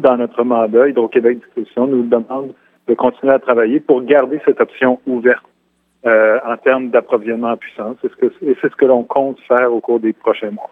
dans notre mandat, Hydro-Québec Distribution nous demande de continuer à travailler pour garder cette option ouverte euh, en termes d'approvisionnement en puissance. Et c'est ce que l'on compte faire au cours des prochains mois.